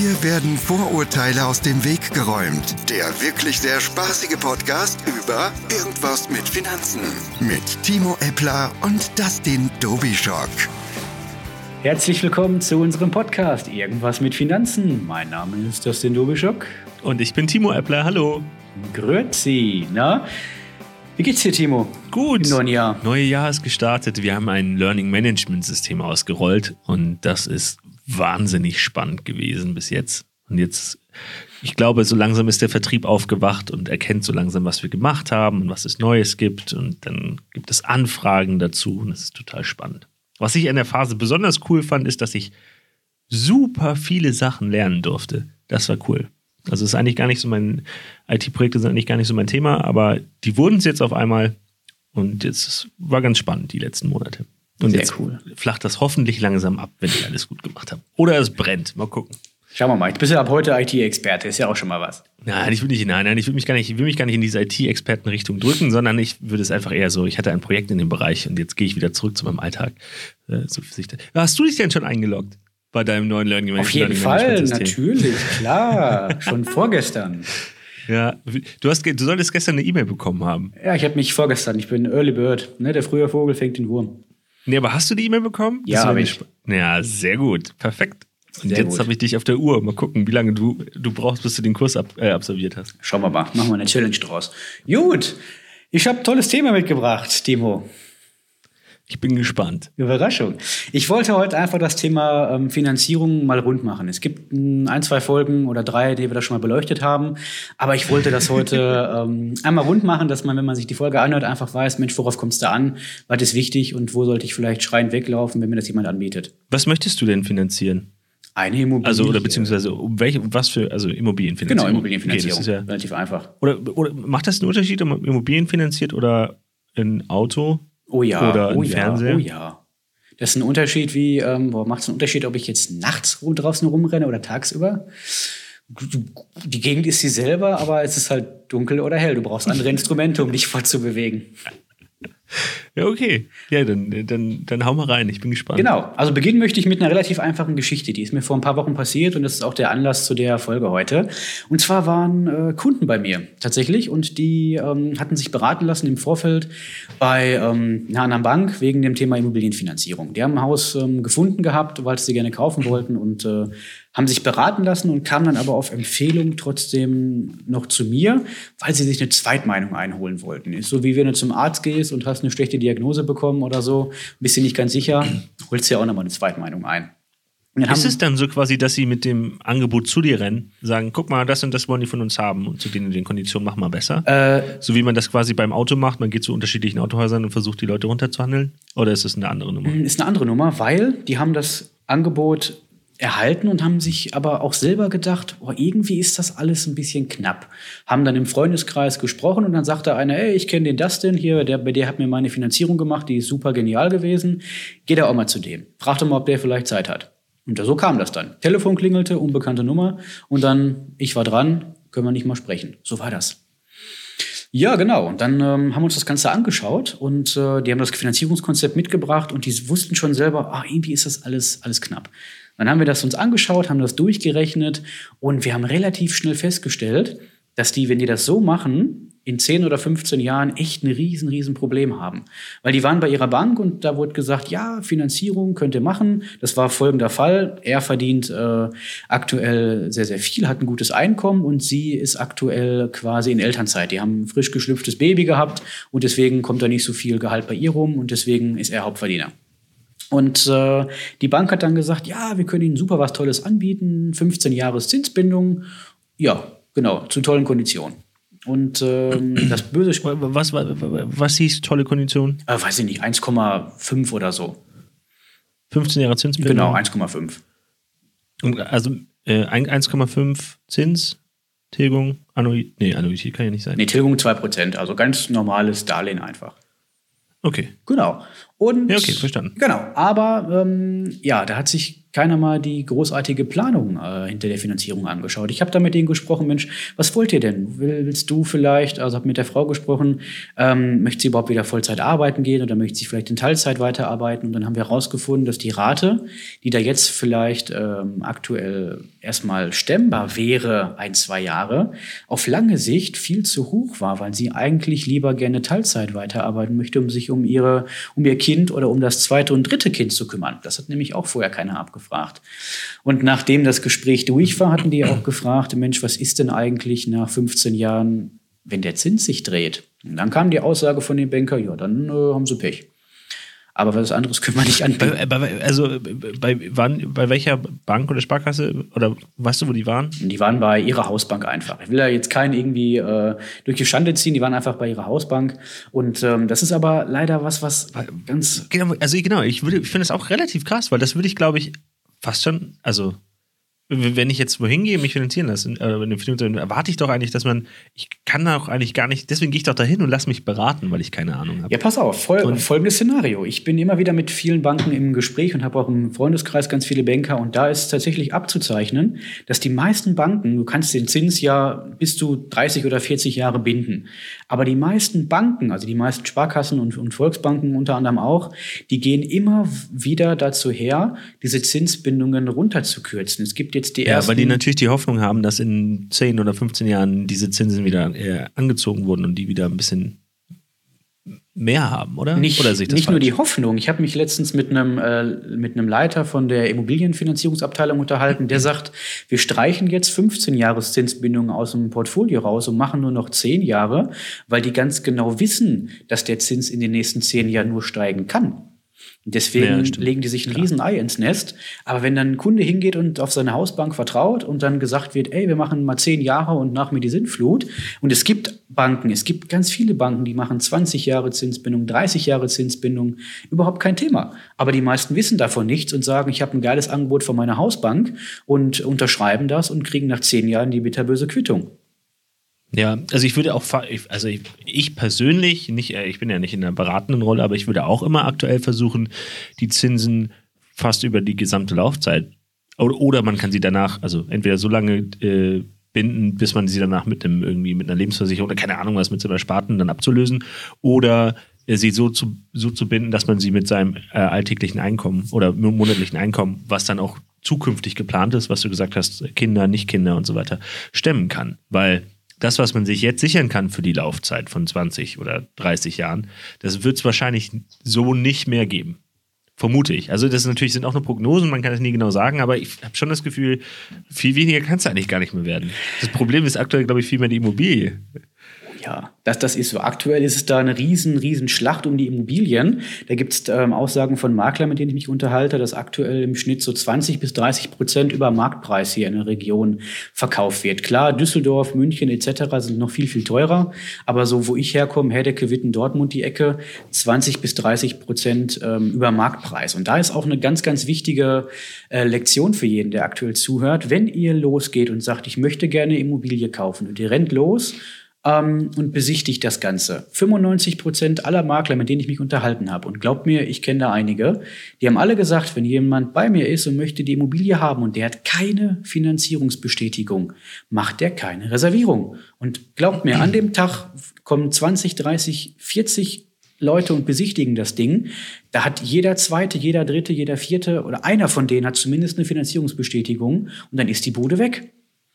Hier werden Vorurteile aus dem Weg geräumt. Der wirklich sehr spaßige Podcast über Irgendwas mit Finanzen. Mit Timo Eppler und Dustin Dobischock. Herzlich willkommen zu unserem Podcast Irgendwas mit Finanzen. Mein Name ist Dustin Dobischock. Und ich bin Timo Eppler. Hallo. Grüezi. Na, wie geht's dir, Timo? Gut. Im neuen Jahr. Neue Jahr ist gestartet. Wir haben ein Learning Management System ausgerollt und das ist wahnsinnig spannend gewesen bis jetzt. Und jetzt, ich glaube, so langsam ist der Vertrieb aufgewacht und erkennt so langsam, was wir gemacht haben und was es Neues gibt. Und dann gibt es Anfragen dazu und das ist total spannend. Was ich in der Phase besonders cool fand, ist, dass ich super viele Sachen lernen durfte. Das war cool. Also ist eigentlich gar nicht so mein, IT-Projekte sind eigentlich gar nicht so mein Thema, aber die wurden es jetzt auf einmal und jetzt war ganz spannend die letzten Monate. Und Sehr jetzt cool. flacht das hoffentlich langsam ab, wenn ich alles gut gemacht habe. Oder es brennt. Mal gucken. Schauen wir mal. Du bist ja ab heute IT-Experte. Ist ja auch schon mal was. Nein, ich will nicht, nein, nein, ich will mich gar nicht, ich will mich gar nicht in diese IT-Expertenrichtung drücken, sondern ich würde es einfach eher so, ich hatte ein Projekt in dem Bereich und jetzt gehe ich wieder zurück zu meinem Alltag. Äh, so Hast du dich denn schon eingeloggt bei deinem neuen Learning Auf jeden Learning Fall, Management natürlich, klar. schon vorgestern. Ja, du, hast, du solltest gestern eine E-Mail bekommen haben. Ja, ich habe mich vorgestern. Ich bin Early Bird. Ne? Der frühe Vogel fängt den Wurm. Nee, aber hast du die E-Mail bekommen? Ja, Das war hab mir ich. Ja, sehr gut. Perfekt. Und Sehr jetzt habe ich dich auf der Uhr. Mal gucken, wie lange du, du brauchst, bis du den Kurs ab, äh, absolviert hast. Schauen wir mal. Machen wir eine Challenge draus. Gut. Ich habe tolles Thema mitgebracht, Timo. Ich bin gespannt. Überraschung. Ich wollte heute einfach das Thema ähm, Finanzierung mal rund machen. Es gibt mm, ein, zwei Folgen oder drei, die wir da schon mal beleuchtet haben. Aber ich wollte das heute ähm, einmal rund machen, dass man, wenn man sich die Folge anhört, einfach weiß, Mensch, worauf kommt es da an? Was ist wichtig und wo sollte ich vielleicht schreiend weglaufen, wenn mir das jemand anbietet? Was möchtest du denn finanzieren? Eine Immobilie. Also, oder beziehungsweise um welche, um was für, also Immobilienfinanzierung? Genau, Immobilienfinanzierung. Okay, das ist ja, Relativ einfach. oder, oder macht das einen Unterschied, ob man Immobilien finanziert oder ein Auto? Oh ja, Oder oh ja, Fernseher? oh ja. Das ist ein Unterschied wie, ähm, macht es einen Unterschied, ob ich jetzt nachts draußen rumrenne oder tagsüber? Die Gegend ist dieselbe, aber es ist halt dunkel oder hell. Du brauchst andere Instrumente, um dich fortzubewegen. Ja, okay. Ja, dann, dann, dann hau mal rein. Ich bin gespannt. Genau. Also beginnen möchte ich mit einer relativ einfachen Geschichte. Die ist mir vor ein paar Wochen passiert und das ist auch der Anlass zu der Folge heute. Und zwar waren äh, Kunden bei mir tatsächlich und die ähm, hatten sich beraten lassen im Vorfeld bei ähm, einer anderen Bank wegen dem Thema Immobilienfinanzierung. Die haben ein Haus ähm, gefunden gehabt, weil sie gerne kaufen wollten und äh, haben sich beraten lassen und kamen dann aber auf Empfehlung trotzdem noch zu mir, weil sie sich eine Zweitmeinung einholen wollten. Ist so wie wenn du zum Arzt gehst und hast eine schlechte Diagnose bekommen oder so, bist dir nicht ganz sicher, holst dir auch nochmal eine Zweitmeinung ein. Ist es dann so quasi, dass sie mit dem Angebot zu dir rennen, sagen, guck mal, das und das wollen die von uns haben und zu den, und den Konditionen machen wir besser? äh, so wie man das quasi beim Auto macht, man geht zu unterschiedlichen Autohäusern und versucht, die Leute runterzuhandeln? Oder ist es eine andere Nummer? ist eine andere Nummer, weil die haben das Angebot erhalten und haben sich aber auch selber gedacht, oh, irgendwie ist das alles ein bisschen knapp. Haben dann im Freundeskreis gesprochen und dann sagte einer, ey, ich kenne den Dustin hier, der, bei der hat mir meine Finanzierung gemacht, die ist super genial gewesen. Geh da auch mal zu dem. Frag doch mal, ob der vielleicht Zeit hat. Und so kam das dann. Telefon klingelte, unbekannte Nummer und dann, ich war dran, können wir nicht mal sprechen. So war das. Ja, genau. Und dann ähm, haben wir uns das Ganze angeschaut und äh, die haben das Finanzierungskonzept mitgebracht und die wussten schon selber, ah, irgendwie ist das alles, alles knapp. Dann haben wir das uns angeschaut, haben das durchgerechnet und wir haben relativ schnell festgestellt, dass die, wenn die das so machen, in 10 oder 15 Jahren echt ein riesen, riesen Problem haben. Weil die waren bei ihrer Bank und da wurde gesagt, ja, Finanzierung könnt ihr machen. Das war folgender Fall. Er verdient äh, aktuell sehr, sehr viel, hat ein gutes Einkommen und sie ist aktuell quasi in Elternzeit. Die haben ein frisch geschlüpftes Baby gehabt und deswegen kommt da nicht so viel Gehalt bei ihr rum und deswegen ist er Hauptverdiener. Und äh, die Bank hat dann gesagt, ja, wir können Ihnen super was Tolles anbieten, 15 Jahres Zinsbindung. Ja, genau, zu tollen Konditionen. Und ähm, das böse Sp Was, was, was hieß tolle Kondition? äh, weiß ich nicht, 1,5 oder so. 15 Jahre Zinsbindung? Genau, 1,5. Und Also äh, ein- 1,5 Zins, Tilgung, Annuität. Nee, Annuität kann ja nicht sein. Nee, Tilgung 2%, also ganz normales Darlehen einfach. Okay. Genau. Und Ja, okay, verstanden. Genau, aber ähm, ja, da hat sich keiner mal die großartige Planung äh, hinter der Finanzierung angeschaut. Ich habe da mit denen gesprochen, Mensch, was wollt ihr denn? Will, willst du vielleicht, also habe mit der Frau gesprochen, ähm, möchte sie überhaupt wieder Vollzeit arbeiten gehen oder möchte sie vielleicht in Teilzeit weiterarbeiten? Und dann haben wir herausgefunden, dass die Rate, die da jetzt vielleicht ähm, aktuell erstmal stemmbar wäre, ein, zwei Jahre, auf lange Sicht viel zu hoch war, weil sie eigentlich lieber gerne Teilzeit weiterarbeiten möchte, um sich um ihre, um ihr Kind oder um das zweite und dritte Kind zu kümmern. Das hat nämlich auch vorher keiner abgefragt. Und nachdem das Gespräch durch war, hatten die auch gefragt, Mensch, was ist denn eigentlich nach 15 Jahren, wenn der Zins sich dreht? Und dann kam die Aussage von dem Banker, ja, dann äh, haben sie Pech. Aber was anderes können wir nicht anbieten. Bei, bei, also bei, wann, bei welcher Bank oder Sparkasse oder weißt du, wo die waren? Die waren bei ihrer Hausbank einfach. Ich will ja jetzt keinen irgendwie äh, durch die Schande ziehen, die waren einfach bei ihrer Hausbank. Und ähm, das ist aber leider was, was ganz. Genau, also genau, ich, würde- ich finde es auch relativ krass, weil das würde ich, glaube ich, fast schon, also wenn ich jetzt wohin gehe, mich finanzieren lassen, äh, dann erwarte ich doch eigentlich, dass man, ich kann da auch eigentlich gar nicht, deswegen gehe ich doch dahin und lasse mich beraten, weil ich keine Ahnung habe. Ja, pass auf, fol Und- folgendes Szenario. Ich bin immer wieder mit vielen Banken im Gespräch und habe auch im Freundeskreis ganz viele Banker. Und da ist tatsächlich abzuzeichnen, dass die meisten Banken, du kannst den Zins ja bis zu 30 oder 40 Jahre binden. Aber die meisten Banken, also die meisten Sparkassen und, und Volksbanken unter anderem auch, die gehen immer wieder dazu her, diese Zinsbindungen runterzukürzen. Es gibt jetzt die Ja, ersten weil die natürlich die Hoffnung haben, dass in 10 oder 15 Jahren diese Zinsen wieder äh, angezogen wurden und die wieder ein bisschen mehr haben, oder? Nicht, oder nicht nur die Hoffnung. Ich habe mich letztens mit einem, äh, mit einem Leiter von der Immobilienfinanzierungsabteilung unterhalten, der sagt, wir streichen jetzt 15 Jahres Zinsbindungen aus dem Portfolio raus und machen nur noch 10 Jahre, weil die ganz genau wissen, dass der Zins in den nächsten 10 Jahren nur steigen kann. Und Deswegen Ja, legen die sich ein Riesenei ins Nest. Aber wenn dann ein Kunde hingeht und auf seine Hausbank vertraut und dann gesagt wird, ey, wir machen mal zehn Jahre und nach mir die Sintflut. Und es gibt Banken, es gibt ganz viele Banken, die machen 20 Jahre Zinsbindung, 30 Jahre Zinsbindung, überhaupt kein Thema. Aber die meisten wissen davon nichts und sagen, ich habe ein geiles Angebot von meiner Hausbank und unterschreiben das und kriegen nach zehn Jahren die bitterböse Quittung. Ja, also ich würde auch, also ich, ich persönlich, nicht, äh, ich bin ja nicht in der beratenden Rolle, aber ich würde auch immer aktuell versuchen, die Zinsen fast über die gesamte Laufzeit oder, oder man kann sie danach, also entweder so lange äh, binden, bis man sie danach mit einem irgendwie mit einer Lebensversicherung oder keine Ahnung was mit so einer Sparten dann abzulösen oder äh, sie so zu, so zu binden, dass man sie mit seinem äh, alltäglichen Einkommen oder monatlichen Einkommen, was dann auch zukünftig geplant ist, was du gesagt hast, Kinder, nicht Kinder und so weiter, stemmen kann. Weil das, was man sich jetzt sichern kann für die Laufzeit von 20 oder 30 Jahren, das wird es wahrscheinlich so nicht mehr geben. Vermute ich. Also das natürlich sind auch nur Prognosen, man kann es nie genau sagen, aber ich habe schon das Gefühl, viel weniger kann es eigentlich gar nicht mehr werden. Das Problem ist aktuell, glaube ich, viel mehr die Immobilie. Ja, das, das ist so. Aktuell ist es da eine riesen, riesen Schlacht um die Immobilien. Da gibt es ähm, Aussagen von Maklern, mit denen ich mich unterhalte, dass aktuell im Schnitt so 20 bis 30 Prozent über Marktpreis hier in der Region verkauft wird. Klar, Düsseldorf, München etc. sind noch viel, viel teurer. Aber so, wo ich herkomme, Herdecke, Witten, Dortmund, die Ecke, 20 bis 30 Prozent ähm, über Marktpreis. Und da ist auch eine ganz, ganz wichtige äh, Lektion für jeden, der aktuell zuhört. Wenn ihr losgeht und sagt, ich möchte gerne Immobilie kaufen und ihr rennt los, ähm, und besichtigt das Ganze. 95 Prozent aller Makler, mit denen ich mich unterhalten habe, und glaubt mir, ich kenne da einige, die haben alle gesagt, wenn jemand bei mir ist und möchte die Immobilie haben und der hat keine Finanzierungsbestätigung, macht der keine Reservierung. Und glaubt mir, an dem Tag kommen 20, 30, 40 Leute und besichtigen das Ding. Da hat jeder zweite, jeder dritte, jeder vierte oder einer von denen hat zumindest eine Finanzierungsbestätigung und dann ist die Bude weg.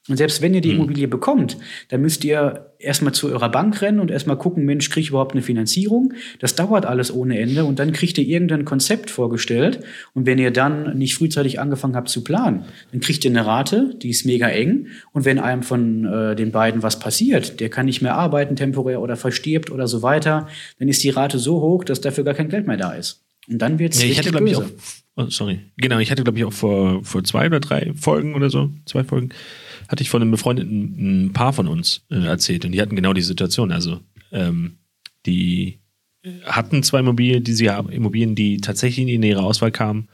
Und selbst wenn ihr die Immobilie bekommt, dann müsst ihr erstmal zu eurer Bank rennen und erstmal gucken, Mensch, kriege ich überhaupt eine Finanzierung? Das dauert alles ohne Ende und dann kriegt ihr irgendein Konzept vorgestellt. Und wenn ihr dann nicht frühzeitig angefangen habt zu planen, dann kriegt ihr eine Rate, die ist mega eng. Und wenn einem von äh, den beiden was passiert, der kann nicht mehr arbeiten temporär oder verstirbt oder so weiter, dann ist die Rate so hoch, dass dafür gar kein Geld mehr da ist. Und dann wird's Ja, ich hatte, glaube ich, auch. Oh, sorry. Genau, ich hatte, glaube ich, auch vor, vor zwei oder drei Folgen oder so, zwei Folgen, hatte ich von einem befreundeten ein Paar von uns äh, erzählt und die hatten genau die Situation. Also, ähm, die hatten zwei Immobilien, die sie haben, Immobilien, die tatsächlich in ihre Auswahl kamen.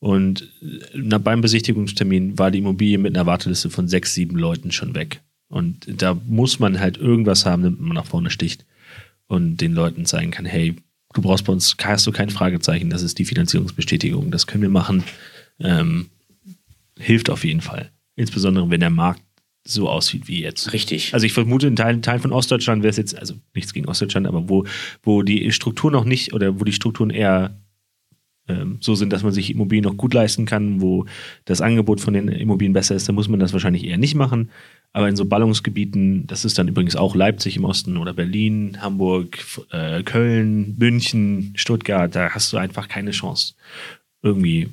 Und äh, na, beim Besichtigungstermin war die Immobilie mit einer Warteliste von sechs, sieben Leuten schon weg. Und da muss man halt irgendwas haben, damit man nach vorne sticht und den Leuten zeigen kann, hey, du brauchst bei uns, hast du kein Fragezeichen, das ist die Finanzierungsbestätigung, das können wir machen. Ähm, hilft auf jeden Fall. Insbesondere, wenn der Markt so aussieht wie jetzt. Richtig. Also ich vermute, in Teilen, Teilen von Ostdeutschland wäre es jetzt, also nichts gegen Ostdeutschland, aber wo, wo die Strukturen noch nicht oder wo die Strukturen eher ähm, so sind, dass man sich Immobilien noch gut leisten kann, wo das Angebot von den Immobilien besser ist, dann muss man das wahrscheinlich eher nicht machen. Aber in so Ballungsgebieten, das ist dann übrigens auch Leipzig im Osten oder Berlin, Hamburg, äh, Köln, München, Stuttgart, da hast du einfach keine Chance, irgendwie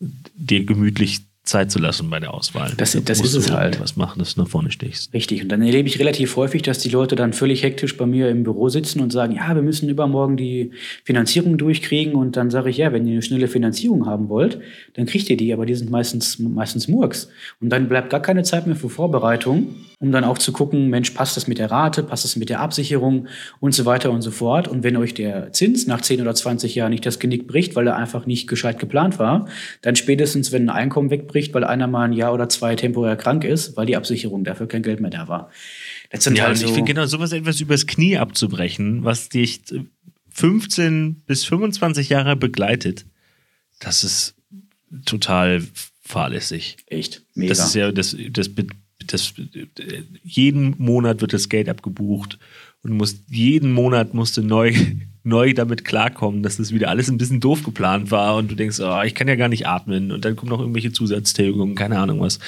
dir gemütlich Zeit zu lassen bei der Auswahl. Das, das ist es halt. Was machen, dass du nach vorne stichst. Richtig. Und dann erlebe ich relativ häufig, dass die Leute dann völlig hektisch bei mir im Büro sitzen und sagen, ja, wir müssen übermorgen die Finanzierung durchkriegen. Und dann sage ich, ja, wenn ihr eine schnelle Finanzierung haben wollt, dann kriegt ihr die. Aber die sind meistens, meistens Murks. Und dann bleibt gar keine Zeit mehr für Vorbereitung, um dann auch zu gucken, Mensch, passt das mit der Rate, passt das mit der Absicherung und so weiter und so fort. Und wenn euch der Zins nach 10 oder 20 Jahren nicht das Genick bricht, weil er einfach nicht gescheit geplant war, dann spätestens, wenn ein Einkommen wegbricht, wegbricht, weil einer mal ein Jahr oder zwei temporär krank ist, weil die Absicherung dafür kein Geld mehr da war. Das sind ja, halt so ich finde genau sowas etwas übers Knie abzubrechen, was dich 15 bis 25 Jahre begleitet, das ist total fahrlässig. Echt? Mega. Das ist ja, das, das, das, jeden Monat wird das Geld abgebucht und musst, jeden Monat musst du neu neu damit klarkommen, dass das wieder alles ein bisschen doof geplant war und du denkst, oh, ich kann ja gar nicht atmen und dann kommen noch irgendwelche Zusatztilgungen, keine Ahnung was.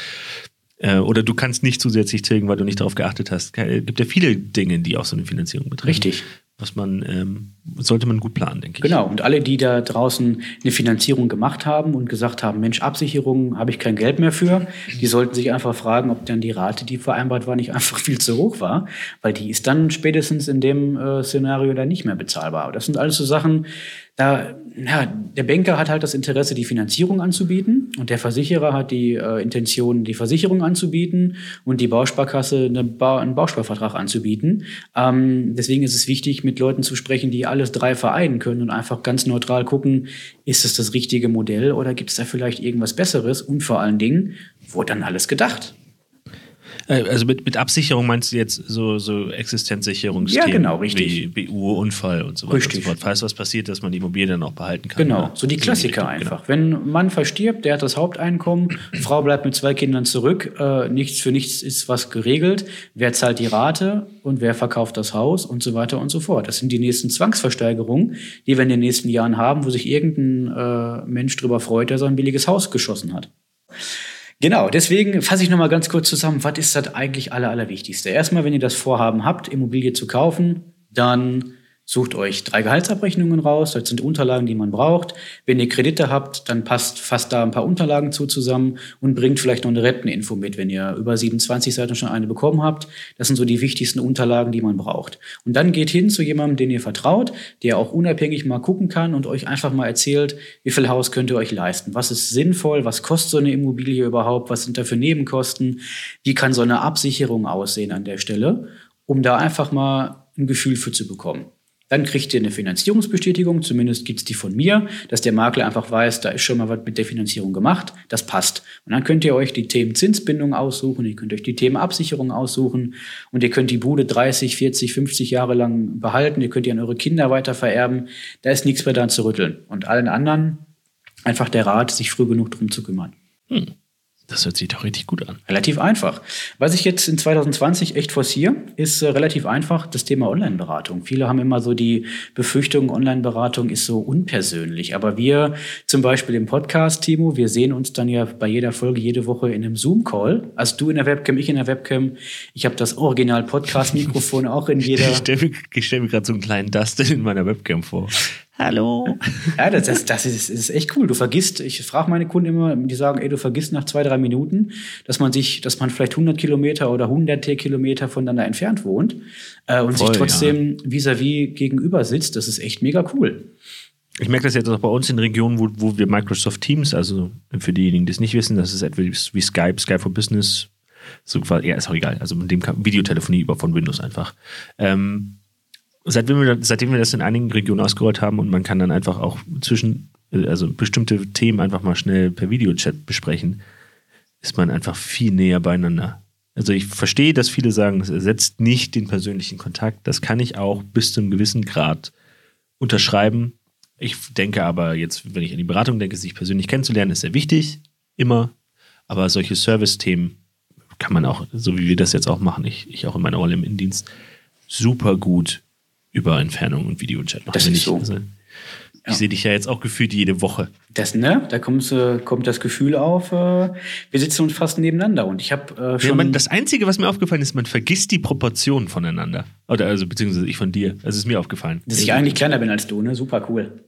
Äh, oder du kannst nicht zusätzlich tilgen, weil du nicht darauf geachtet hast. Es gibt ja viele Dinge, die auch so eine Finanzierung betreffen. Richtig was man, ähm, sollte man gut planen, denke ich. Genau, und alle, die da draußen eine Finanzierung gemacht haben und gesagt haben, Mensch, Absicherung habe ich kein Geld mehr für, die sollten sich einfach fragen, ob dann die Rate, die vereinbart war, nicht einfach viel zu hoch war, weil die ist dann spätestens in dem äh, Szenario dann nicht mehr bezahlbar. Das sind alles so Sachen, da, ja, der Banker hat halt das Interesse, die Finanzierung anzubieten und der Versicherer hat die äh, Intention, die Versicherung anzubieten und die Bausparkasse eine ba einen Bausparvertrag anzubieten. Ähm, deswegen ist es wichtig, mit Leuten zu sprechen, die alles drei vereinen können und einfach ganz neutral gucken, ist es das richtige Modell oder gibt es da vielleicht irgendwas Besseres und vor allen Dingen, wurde dann alles gedacht? Äh, also mit, mit Absicherung meinst du jetzt so, so Existenzsicherungsthemen? Ja, genau, richtig. Wie BU, Unfall und so weiter richtig. und so fort. Falls was passiert, dass man die Immobilie dann auch behalten kann. Genau, so die Klassiker genau. einfach. Genau. Wenn ein Mann verstirbt, der hat das Haupteinkommen, Frau bleibt mit zwei Kindern zurück, äh, nichts für nichts ist was geregelt. Wer zahlt die Rate und wer verkauft das Haus und so weiter und so fort. Das sind die nächsten Zwangsversteigerungen, die wir in den nächsten Jahren haben, wo sich irgendein äh, Mensch drüber freut, der so ein billiges Haus geschossen hat. Genau, deswegen fasse ich nochmal ganz kurz zusammen, was ist das eigentlich aller, allerwichtigste? Erstmal, wenn ihr das Vorhaben habt, Immobilie zu kaufen, dann Sucht euch drei Gehaltsabrechnungen raus, das sind Unterlagen, die man braucht. Wenn ihr Kredite habt, dann passt fast da ein paar Unterlagen zu zusammen und bringt vielleicht noch eine Renteninfo mit, wenn ihr über 27 Seiten schon eine bekommen habt. Das sind so die wichtigsten Unterlagen, die man braucht. Und dann geht hin zu jemandem, den ihr vertraut, der auch unabhängig mal gucken kann und euch einfach mal erzählt, wie viel Haus könnt ihr euch leisten? Was ist sinnvoll? Was kostet so eine Immobilie überhaupt? Was sind da für Nebenkosten? Wie kann so eine Absicherung aussehen an der Stelle? Um da einfach mal ein Gefühl für zu bekommen. Dann kriegt ihr eine Finanzierungsbestätigung, zumindest gibt es die von mir, dass der Makler einfach weiß, da ist schon mal was mit der Finanzierung gemacht, das passt. Und dann könnt ihr euch die Themen Zinsbindung aussuchen, ihr könnt euch die Themen Absicherung aussuchen und ihr könnt die Bude 30, 40, 50 Jahre lang behalten, ihr könnt die an eure Kinder weiter vererben, da ist nichts mehr dran zu rütteln. Und allen anderen einfach der Rat, sich früh genug drum zu kümmern. Hm. Das hört sich doch richtig gut an. Relativ einfach. Was ich jetzt in 2020 echt forciere, ist äh, relativ einfach das Thema Online-Beratung. Viele haben immer so die Befürchtung, Online-Beratung ist so unpersönlich. Aber wir zum Beispiel im Podcast, Timo, wir sehen uns dann ja bei jeder Folge jede Woche in einem Zoom-Call. Also du in der Webcam, ich in der Webcam. Ich habe das Original-Podcast-Mikrofon auch in jeder. Ich stelle mir, stell mir gerade so einen kleinen Dustin in meiner Webcam vor. Hallo. Ja, das, das, das, ist, das ist echt cool. Du vergisst, ich frage meine Kunden immer, die sagen, ey, du vergisst nach zwei, drei Minuten, dass man sich, dass man vielleicht 100 Kilometer oder hunderte Kilometer voneinander entfernt wohnt äh, und Voll, sich trotzdem vis-à-vis -vis gegenüber sitzt. Das ist echt mega cool. Ich merke das jetzt auch bei uns in Regionen, wo, wo wir Microsoft Teams, also für diejenigen, die es nicht wissen, das ist etwas wie Skype, Skype for Business, so quasi, ja, ist auch egal, also mit dem Videotelefonie über von Windows einfach. Ähm, seitdem wir, seitdem wir das in einigen Regionen ausgerollt haben und man kann dann einfach auch zwischen, also bestimmte Themen einfach mal schnell per Videochat besprechen, ist man einfach viel näher beieinander. Also ich verstehe, dass viele sagen, das ersetzt nicht den persönlichen Kontakt. Das kann ich auch bis zu einem gewissen Grad unterschreiben. Ich denke aber jetzt, wenn ich an die Beratung denke, sich persönlich kennenzulernen, ist sehr wichtig, immer. Aber solche Service-Themen kann man auch, so wie wir das jetzt auch machen, ich, ich auch in meiner Rolle im Innendienst, super gut über Entfernung und Videochat machen. Das ist ich, so. Also, ich Ja. sehe dich ja jetzt auch gefühlt jede Woche. Das, ne? Da kommt, äh, kommt das Gefühl auf, äh, wir sitzen uns fast nebeneinander. Und ich habe äh, Ja, schon. man, das Einzige, was mir aufgefallen ist, man vergisst die Proportionen voneinander. Oder also beziehungsweise ich von dir. Das ist mir aufgefallen. dass ich eigentlich kleiner bin als du, ne? Super cool.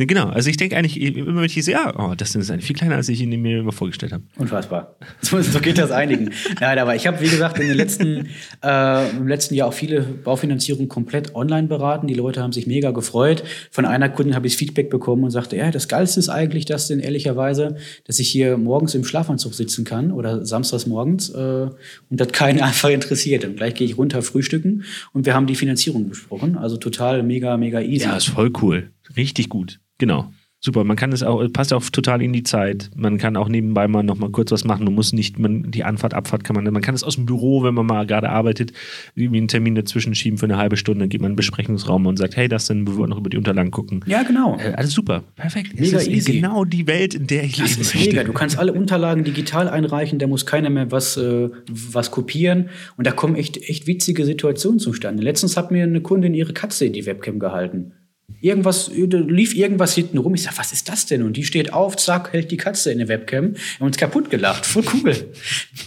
Genau, also ich denke eigentlich, immer wenn ich sehe, ja, oh, das ist eigentlich viel kleiner, als ich ihn mir immer vorgestellt habe. Unfassbar. So, so geht das einigen. Nein, aber ich habe, wie gesagt, in den letzten, äh, im letzten Jahr auch viele Baufinanzierungen komplett online beraten. Die Leute haben sich mega gefreut. Von einer Kundin habe ich Feedback bekommen und sagte, ja, das Geilste ist eigentlich das denn ehrlicherweise, dass ich hier morgens im Schlafanzug sitzen kann oder samstags morgens äh, und das keinen einfach interessiert. Und gleich gehe ich runter frühstücken und wir haben die Finanzierung besprochen. Also total mega, mega easy. Ja, ist voll cool. Richtig gut. Genau. Super. Man kann es auch, passt auch total in die Zeit. Man kann auch nebenbei mal noch mal kurz was machen. Man muss nicht, man, die Anfahrt, Abfahrt kann man, man kann es aus dem Büro, wenn man mal gerade arbeitet, irgendwie einen Termin dazwischen schieben für eine halbe Stunde, dann geht man in den Besprechungsraum und sagt, hey, das denn, wir wollen noch über die Unterlagen gucken. ja genau. Äh, alles super. Perfekt. Mega es ist easy. genau die Welt, in der ich Das leben ist möchte. mega. Du kannst alle Unterlagen digital einreichen, da muss keiner mehr was, äh, was kopieren. Und da kommen echt, echt witzige Situationen zustande. Letztens hat mir eine Kundin ihre Katze in die Webcam gehalten. Irgendwas, lief irgendwas hinten rum. Ich sag, was ist das denn? Und die steht auf, zack, hält die Katze in der Webcam. Wir haben uns kaputt gelacht. Voll cool.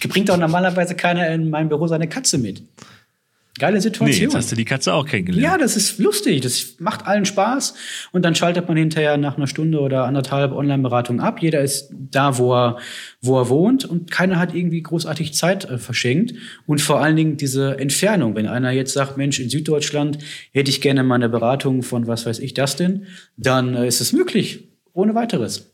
Bringt doch normalerweise keiner in meinem Büro seine Katze mit. Geile Nee, Situation. jetzt hast du die Katze auch kennengelernt. Ja, das ist lustig. Das macht allen Spaß. Und dann schaltet man hinterher nach einer Stunde oder anderthalb Online-Beratung ab. Jeder ist da, wo er, wo er wohnt. Und keiner hat irgendwie großartig Zeit äh, verschenkt. Und vor allen Dingen diese Entfernung. Wenn einer jetzt sagt, Mensch, in Süddeutschland hätte ich gerne mal eine Beratung von was weiß ich das denn, dann äh, ist es möglich. Ohne weiteres.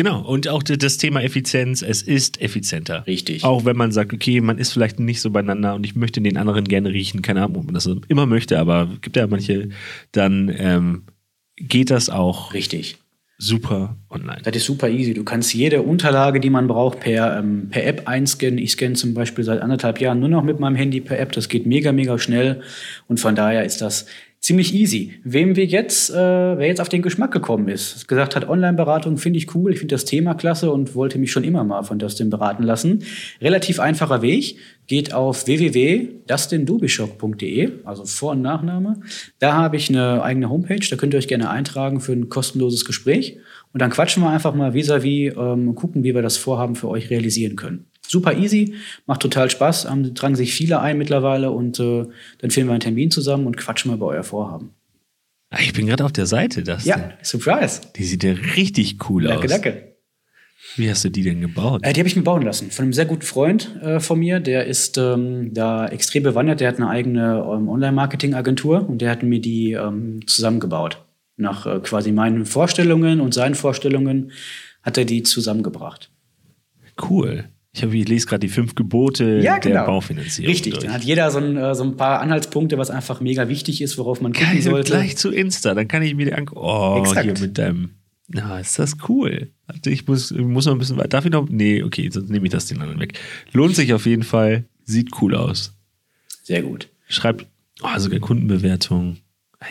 Genau, und auch das Thema Effizienz, es ist effizienter. Richtig. Auch wenn man sagt, okay, man ist vielleicht nicht so beieinander und ich möchte den anderen gerne riechen, keine Ahnung, ob man das immer möchte, aber gibt ja manche, dann ähm, geht das auch Richtig. super online. Das ist super easy. Du kannst jede Unterlage, die man braucht, per, ähm, per App einscannen. Ich scanne zum Beispiel seit anderthalb Jahren nur noch mit meinem Handy per App. Das geht mega, mega schnell. Und von daher ist das ziemlich easy. Wem wir jetzt, äh, wer jetzt auf den Geschmack gekommen ist, gesagt hat, Online-Beratung finde ich cool, ich finde das Thema klasse und wollte mich schon immer mal von Dustin beraten lassen. Relativ einfacher Weg. Geht auf www.dustindubishop.de, also Vor- und Nachname. Da habe ich eine eigene Homepage, da könnt ihr euch gerne eintragen für ein kostenloses Gespräch. Und dann quatschen wir einfach mal vis-à-vis ähm, und gucken, wie wir das Vorhaben für euch realisieren können. Super easy, macht total Spaß, ähm, tragen sich viele ein mittlerweile und äh, dann finden wir einen Termin zusammen und quatschen mal über euer Vorhaben. Ah, Ich bin gerade auf der Seite, das. Ja, Surprise. Die sieht ja richtig cool Danke, aus. danke. Wie hast du die denn gebaut? Äh, die habe ich mir bauen lassen von einem sehr guten Freund äh, von mir. Der ist ähm, da extrem bewandert. Der hat eine eigene ähm, Online-Marketing-Agentur und der hat mir die ähm, zusammengebaut. Nach äh, quasi meinen Vorstellungen und seinen Vorstellungen hat er die zusammengebracht. Cool. Ich, hab, ich lese gerade die fünf Gebote der Baufinanzierung. Richtig, durch. dann hat jeder so ein, äh, so ein paar Anhaltspunkte, was einfach mega wichtig ist, worauf man gucken Geil, sollte. gleich zu Insta, dann kann ich mir die angucken. Oh, Exakt. hier mit deinem. Na, ist das cool. Ich muss, muss noch ein bisschen weiter. Darf ich noch? Nee, okay, sonst nehme ich das den anderen weg. Lohnt sich auf jeden Fall. Sieht cool aus. Sehr gut. Schreibt oh, sogar Kundenbewertung.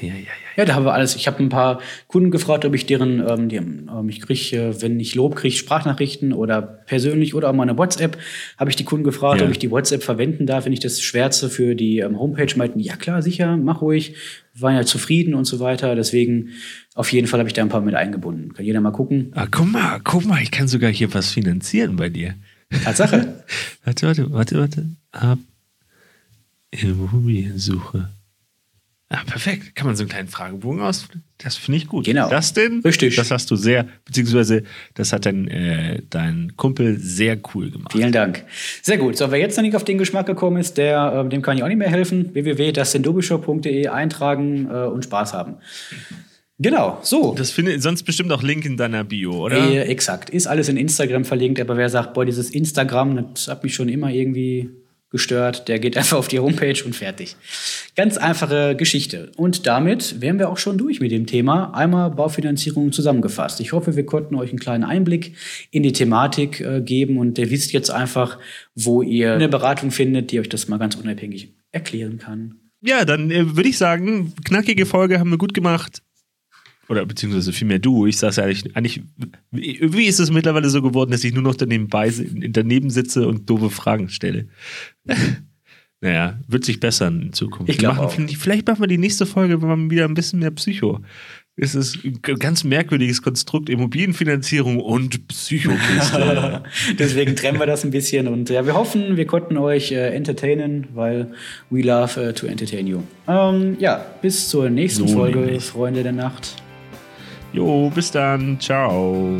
Ja, ja, ja. Ja, da haben wir alles. Ich habe ein paar Kunden gefragt, ob ich deren, ähm, die, ähm, ich kriege, äh, wenn ich Lob kriege, Sprachnachrichten oder persönlich oder auch mal eine WhatsApp, habe ich die Kunden gefragt, Ja. ob ich die WhatsApp verwenden darf, wenn ich das schwärze für die ähm, Homepage. Meinten, ja klar, sicher, mach ruhig. Waren ja zufrieden und so weiter. Deswegen auf jeden Fall habe ich da ein paar mit eingebunden. Kann jeder mal gucken. Ah, guck mal, guck mal, ich kann sogar hier was finanzieren bei dir. Tatsache. Warte, warte, warte, warte. Ab Immobiliensuche. Ah, perfekt. Kann man so einen kleinen Fragebogen ausfüllen? Das finde ich gut. Genau. Das denn? Richtig. Das hast du sehr, beziehungsweise das hat dein, äh, dein Kumpel sehr cool gemacht. Vielen Dank. Sehr gut. So, wer jetzt noch nicht auf den Geschmack gekommen ist, der, äh, dem kann ich auch nicht mehr helfen. www.dustindubishop.de eintragen äh, und Spaß haben. Genau, so. Das findet sonst bestimmt auch Link in deiner Bio, oder? Äh, exakt. Ist alles in Instagram verlinkt, aber wer sagt, boah, dieses Instagram, das hat mich schon immer irgendwie gestört, der geht einfach auf die Homepage und fertig. Ganz einfache Geschichte. Und damit wären wir auch schon durch mit dem Thema. Einmal Baufinanzierung zusammengefasst. Ich hoffe, wir konnten euch einen kleinen Einblick in die Thematik äh, geben und ihr wisst jetzt einfach, wo ihr eine Beratung findet, die euch das mal ganz unabhängig erklären kann. Ja, dann äh, würde ich sagen, knackige Folge haben wir gut gemacht. Oder beziehungsweise vielmehr du, ich sag's ja eigentlich, eigentlich, wie ist es mittlerweile so geworden, dass ich nur noch daneben, daneben sitze und doofe Fragen stelle? naja, wird sich bessern in Zukunft. Ich glaube Vielleicht machen wir die nächste Folge mal wieder ein bisschen mehr Psycho. Es ist ein ganz merkwürdiges Konstrukt, Immobilienfinanzierung und Psychokiste. Deswegen trennen wir das ein bisschen und ja, wir hoffen, wir konnten euch äh, entertainen, weil we love uh, to entertain you. Ähm, ja, bis zur nächsten so Folge, nämlich. Freunde der Nacht. Jo, bis dann. Ciao.